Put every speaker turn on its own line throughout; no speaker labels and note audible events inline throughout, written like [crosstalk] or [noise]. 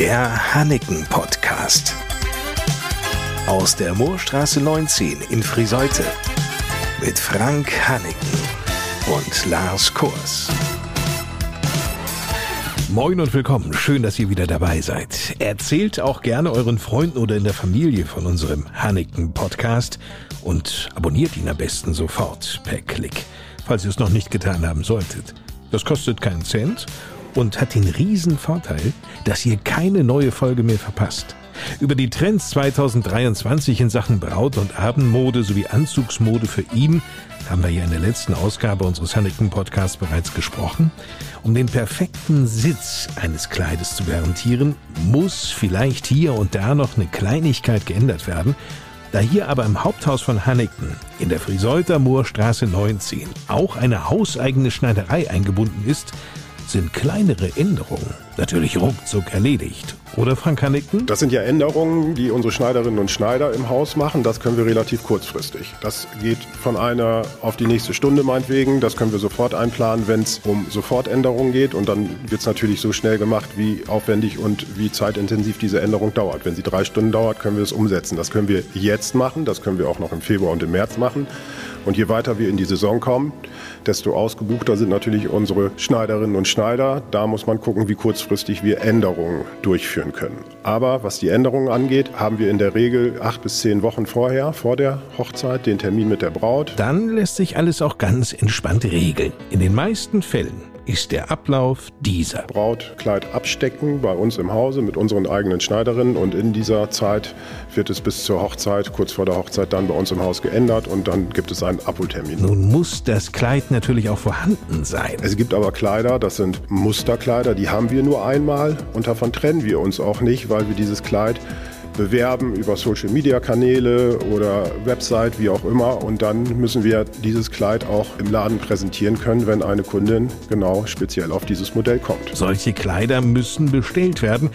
Der Hanneken Podcast. Aus der Moorstraße 19 in Friseute. Mit Frank Hanneken und Lars Kurs. Moin und willkommen. Schön, dass ihr wieder dabei seid. Erzählt auch gerne euren Freunden oder in der Familie von unserem Hanneken Podcast und abonniert ihn am besten sofort per Klick, falls ihr es noch nicht getan haben solltet. Das kostet keinen Cent und hat den riesen Vorteil, dass ihr keine neue Folge mehr verpasst. Über die Trends 2023 in Sachen Braut- und Abendmode sowie Anzugsmode für ihn haben wir ja in der letzten Ausgabe unseres Hanneken Podcasts bereits gesprochen. Um den perfekten Sitz eines Kleides zu garantieren, muss vielleicht hier und da noch eine Kleinigkeit geändert werden. Da hier aber im Haupthaus von Hanneken in der Friseuter Moorstraße 19 auch eine hauseigene Schneiderei eingebunden ist, sind kleinere Änderungen natürlich ruckzuck erledigt. Oder Frank Hanniken?
Das sind ja Änderungen, die unsere Schneiderinnen und Schneider im Haus machen. Das können wir relativ kurzfristig. Das geht von einer auf die nächste Stunde meinetwegen. Das können wir sofort einplanen, wenn es um Sofortänderungen geht. Und dann wird es natürlich so schnell gemacht, wie aufwendig und wie zeitintensiv diese Änderung dauert. Wenn sie drei Stunden dauert, können wir es umsetzen. Das können wir jetzt machen. Das können wir auch noch im Februar und im März machen. Und je weiter wir in die Saison kommen, desto ausgebuchter sind natürlich unsere Schneiderinnen und Schneider. Da muss man gucken, wie kurzfristig wir Änderungen durchführen können. Aber was die Änderungen angeht, haben wir in der Regel acht bis zehn Wochen vorher, vor der Hochzeit, den Termin mit der Braut.
Dann lässt sich alles auch ganz entspannt regeln. In den meisten Fällen ist der Ablauf dieser.
Brautkleid abstecken bei uns im Hause mit unseren eigenen Schneiderinnen und in dieser Zeit wird es bis zur Hochzeit, kurz vor der Hochzeit dann bei uns im Haus geändert und dann gibt es einen Abholtermin.
Nun muss das Kleid natürlich auch vorhanden sein.
Es gibt aber Kleider, das sind Musterkleider, die haben wir nur einmal und davon trennen wir uns auch nicht, weil wir dieses Kleid bewerben über Social-Media-Kanäle oder Website, wie auch immer. Und dann müssen wir dieses Kleid auch im Laden präsentieren können, wenn eine Kundin genau speziell auf dieses Modell kommt.
Solche Kleider müssen bestellt werden.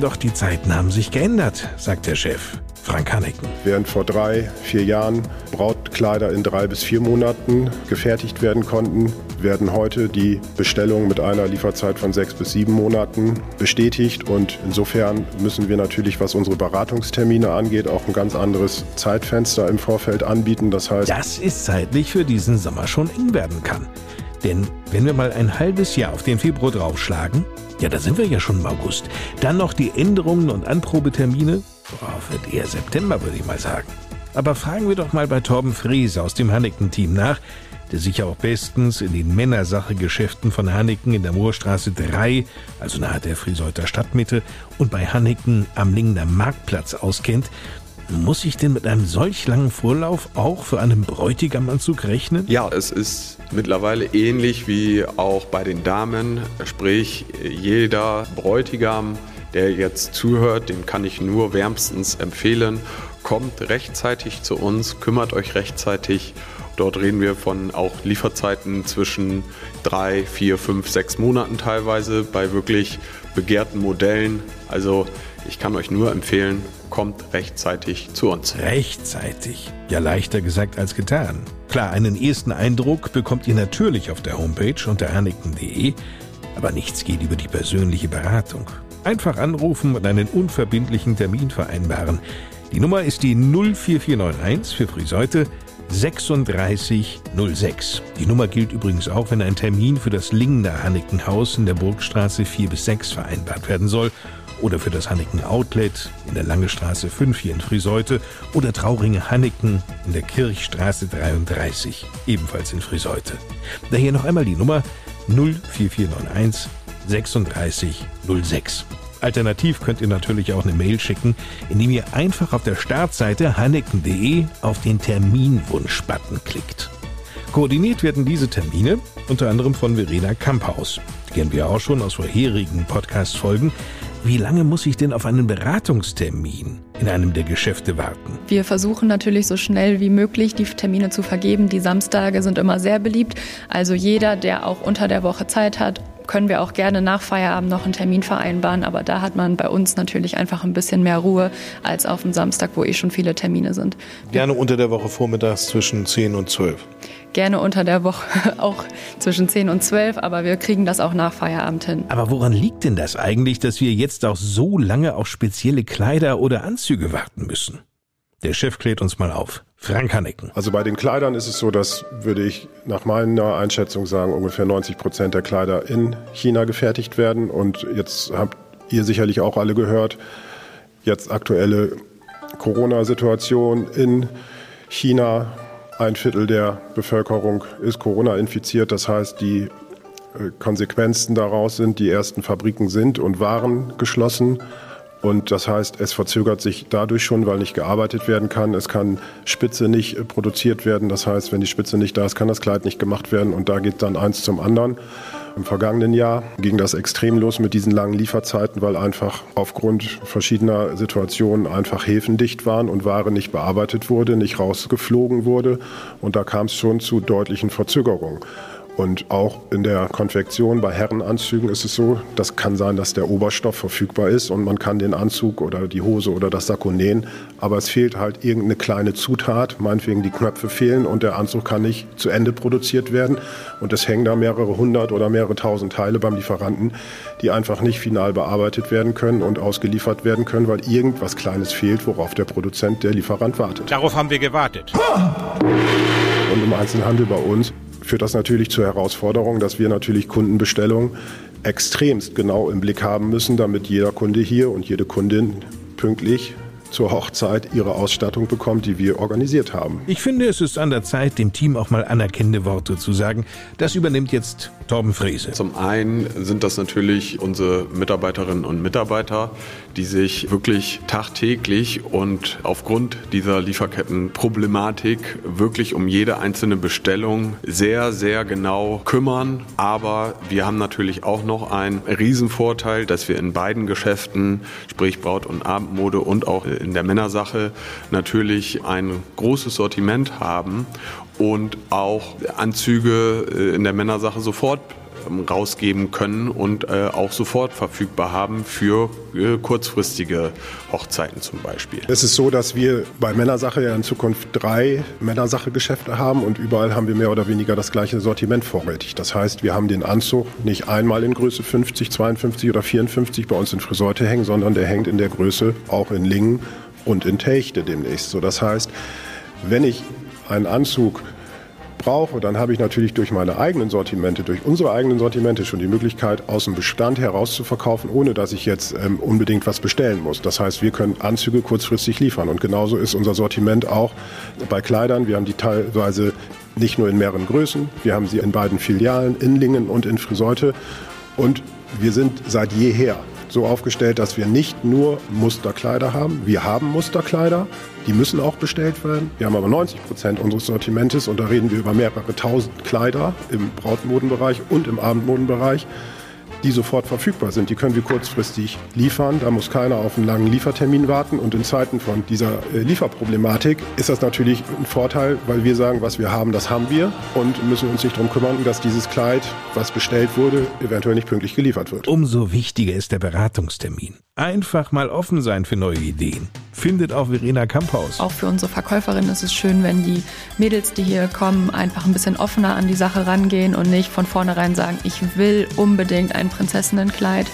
Doch die Zeiten haben sich geändert, sagt der Chef. Frank Haneken.
Während vor drei, vier Jahren Brautkleider in drei bis vier Monaten gefertigt werden konnten, werden heute die Bestellungen mit einer Lieferzeit von sechs bis sieben Monaten bestätigt. Und insofern müssen wir natürlich, was unsere Beratungstermine angeht, auch ein ganz anderes Zeitfenster im Vorfeld anbieten.
Das heißt, dass es zeitlich für diesen Sommer schon eng werden kann. Denn wenn wir mal ein halbes Jahr auf den Februar draufschlagen, ja, da sind wir ja schon im August. Dann noch die Änderungen und Anprobetermine. Boah, wird eher September, würde ich mal sagen. Aber fragen wir doch mal bei Torben Fries aus dem Hanneken-Team nach, der sich auch bestens in den Männersache-Geschäften von Hanneken in der Moorstraße 3, also nahe der Frieseuter Stadtmitte, und bei Hanneken am Lingner Marktplatz auskennt muss ich denn mit einem solch langen Vorlauf auch für einen Bräutigamanzug rechnen?
Ja, es ist mittlerweile ähnlich wie auch bei den Damen. Sprich, jeder Bräutigam, der jetzt zuhört, dem kann ich nur wärmstens empfehlen. Kommt rechtzeitig zu uns, kümmert euch rechtzeitig. Dort reden wir von auch Lieferzeiten zwischen drei, vier, fünf, sechs Monaten teilweise bei wirklich begehrten Modellen. Also ich kann euch nur empfehlen, kommt rechtzeitig zu uns.
Rechtzeitig? Ja, leichter gesagt als getan. Klar, einen ersten Eindruck bekommt ihr natürlich auf der Homepage unter hanneken.de, aber nichts geht über die persönliche Beratung. Einfach anrufen und einen unverbindlichen Termin vereinbaren. Die Nummer ist die 04491 für Friseute 3606. Die Nummer gilt übrigens auch, wenn ein Termin für das Lingner Hannekenhaus in der Burgstraße 4 bis 6 vereinbart werden soll oder für das Hanneken Outlet in der Lange Straße 5 hier in Friseute oder Trauringe Hanneken in der Kirchstraße 33, ebenfalls in Friseute. Daher noch einmal die Nummer 04491 3606. Alternativ könnt ihr natürlich auch eine Mail schicken, indem ihr einfach auf der Startseite hanneken.de auf den Terminwunsch-Button klickt. Koordiniert werden diese Termine unter anderem von Verena Kamphaus. Die kennen wir auch schon aus vorherigen Podcast-Folgen. Wie lange muss ich denn auf einen Beratungstermin in einem der Geschäfte warten?
Wir versuchen natürlich so schnell wie möglich die Termine zu vergeben. Die Samstage sind immer sehr beliebt. Also jeder, der auch unter der Woche Zeit hat, können wir auch gerne nach Feierabend noch einen Termin vereinbaren, aber da hat man bei uns natürlich einfach ein bisschen mehr Ruhe als auf dem Samstag, wo eh schon viele Termine sind.
Gerne unter der Woche vormittags zwischen 10 und 12
gerne unter der Woche [laughs] auch zwischen 10 und 12, aber wir kriegen das auch nach Feierabend hin.
Aber woran liegt denn das eigentlich, dass wir jetzt auch so lange auf spezielle Kleider oder Anzüge warten müssen? Der Chef klärt uns mal auf. Frank Hannecken.
Also bei den Kleidern ist es so, dass, würde ich nach meiner Einschätzung sagen, ungefähr 90 Prozent der Kleider in China gefertigt werden. Und jetzt habt ihr sicherlich auch alle gehört, jetzt aktuelle Corona-Situation in China. Ein Viertel der Bevölkerung ist Corona infiziert. Das heißt, die äh, Konsequenzen daraus sind, die ersten Fabriken sind und waren geschlossen. Und das heißt, es verzögert sich dadurch schon, weil nicht gearbeitet werden kann. Es kann Spitze nicht äh, produziert werden. Das heißt, wenn die Spitze nicht da ist, kann das Kleid nicht gemacht werden. Und da geht dann eins zum anderen. Im vergangenen Jahr ging das extrem los mit diesen langen Lieferzeiten, weil einfach aufgrund verschiedener Situationen einfach Häfen dicht waren und Ware nicht bearbeitet wurde, nicht rausgeflogen wurde. Und da kam es schon zu deutlichen Verzögerungen. Und auch in der Konfektion bei Herrenanzügen ist es so, das kann sein, dass der Oberstoff verfügbar ist und man kann den Anzug oder die Hose oder das Sakko nähen, aber es fehlt halt irgendeine kleine Zutat, meinetwegen die Knöpfe fehlen und der Anzug kann nicht zu Ende produziert werden und es hängen da mehrere hundert oder mehrere tausend Teile beim Lieferanten, die einfach nicht final bearbeitet werden können und ausgeliefert werden können, weil irgendwas Kleines fehlt, worauf der Produzent, der Lieferant wartet.
Darauf haben wir gewartet.
Und im Einzelhandel bei uns führt das natürlich zur Herausforderung, dass wir natürlich Kundenbestellungen extremst genau im Blick haben müssen, damit jeder Kunde hier und jede Kundin pünktlich zur Hochzeit ihre Ausstattung bekommt, die wir organisiert haben.
Ich finde, es ist an der Zeit, dem Team auch mal anerkennende Worte zu sagen. Das übernimmt jetzt Torben Frese.
Zum einen sind das natürlich unsere Mitarbeiterinnen und Mitarbeiter, die sich wirklich tagtäglich und aufgrund dieser Lieferkettenproblematik wirklich um jede einzelne Bestellung sehr, sehr genau kümmern. Aber wir haben natürlich auch noch einen Riesenvorteil, dass wir in beiden Geschäften, sprich Braut- und Abendmode und auch in der Männersache, natürlich ein großes Sortiment haben und auch Anzüge äh, in der Männersache sofort rausgeben können und äh, auch sofort verfügbar haben für äh, kurzfristige Hochzeiten zum Beispiel.
Es ist so, dass wir bei Männersache ja in Zukunft drei Männersache-Geschäfte haben und überall haben wir mehr oder weniger das gleiche Sortiment vorrätig. Das heißt, wir haben den Anzug nicht einmal in Größe 50, 52 oder 54 bei uns in Friseurte hängen, sondern der hängt in der Größe auch in Lingen und in Techte demnächst. So, das heißt, wenn ich einen Anzug brauche, dann habe ich natürlich durch meine eigenen Sortimente, durch unsere eigenen Sortimente schon die Möglichkeit, aus dem Bestand heraus zu verkaufen, ohne dass ich jetzt ähm, unbedingt was bestellen muss. Das heißt, wir können Anzüge kurzfristig liefern. Und genauso ist unser Sortiment auch bei Kleidern. Wir haben die teilweise nicht nur in mehreren Größen, wir haben sie in beiden Filialen, in Lingen und in Friseute. Und wir sind seit jeher so aufgestellt, dass wir nicht nur Musterkleider haben. Wir haben Musterkleider, die müssen auch bestellt werden. Wir haben aber 90 Prozent unseres Sortimentes und da reden wir über mehrere tausend Kleider im Brautmodenbereich und im Abendmodenbereich die sofort verfügbar sind. Die können wir kurzfristig liefern. Da muss keiner auf einen langen Liefertermin warten. Und in Zeiten von dieser äh, Lieferproblematik ist das natürlich ein Vorteil, weil wir sagen, was wir haben, das haben wir und müssen uns nicht darum kümmern, dass dieses Kleid, was bestellt wurde, eventuell nicht pünktlich geliefert wird.
Umso wichtiger ist der Beratungstermin. Einfach mal offen sein für neue Ideen. Findet auch Verena Kamphaus.
Auch für unsere Verkäuferin ist es schön, wenn die Mädels, die hier kommen, einfach ein bisschen offener an die Sache rangehen und nicht von vornherein sagen, ich will unbedingt ein Prinzessinnenkleid.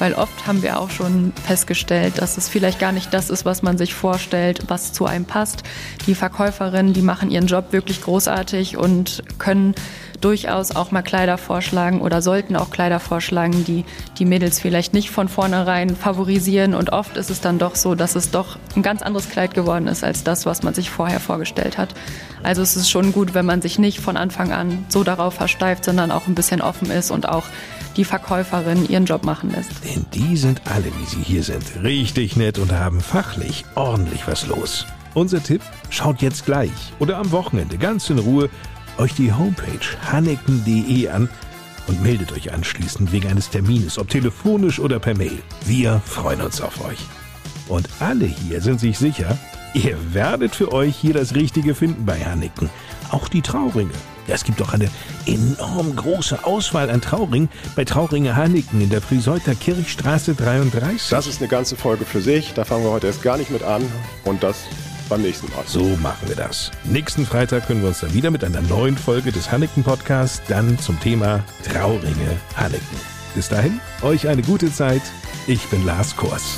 Weil oft haben wir auch schon festgestellt, dass es vielleicht gar nicht das ist, was man sich vorstellt, was zu einem passt. Die Verkäuferinnen, die machen ihren Job wirklich großartig und können durchaus auch mal Kleider vorschlagen oder sollten auch Kleider vorschlagen, die die Mädels vielleicht nicht von vornherein favorisieren. Und oft ist es dann doch so, dass es doch ein ganz anderes Kleid geworden ist als das, was man sich vorher vorgestellt hat. Also es ist schon gut, wenn man sich nicht von Anfang an so darauf versteift, sondern auch ein bisschen offen ist und auch die Verkäuferin ihren Job machen lässt.
Denn die sind alle, wie sie hier sind, richtig nett und haben fachlich ordentlich was los. Unser Tipp, schaut jetzt gleich oder am Wochenende ganz in Ruhe euch die Homepage hanneken.de an und meldet euch anschließend wegen eines Termines, ob telefonisch oder per Mail. Wir freuen uns auf euch. Und alle hier sind sich sicher, ihr werdet für euch hier das Richtige finden bei Hanneken. Auch die Trauringe. Ja, es gibt doch eine enorm große Auswahl an Trauringen bei Trauringe Hanniken in der Frieseuter Kirchstraße 33.
Das ist eine ganze Folge für sich. Da fangen wir heute erst gar nicht mit an. Und das beim nächsten Mal.
So machen wir das. Nächsten Freitag können wir uns dann wieder mit einer neuen Folge des Hanneken Podcasts dann zum Thema Trauringe Hanneken. Bis dahin, euch eine gute Zeit. Ich bin Lars Kors.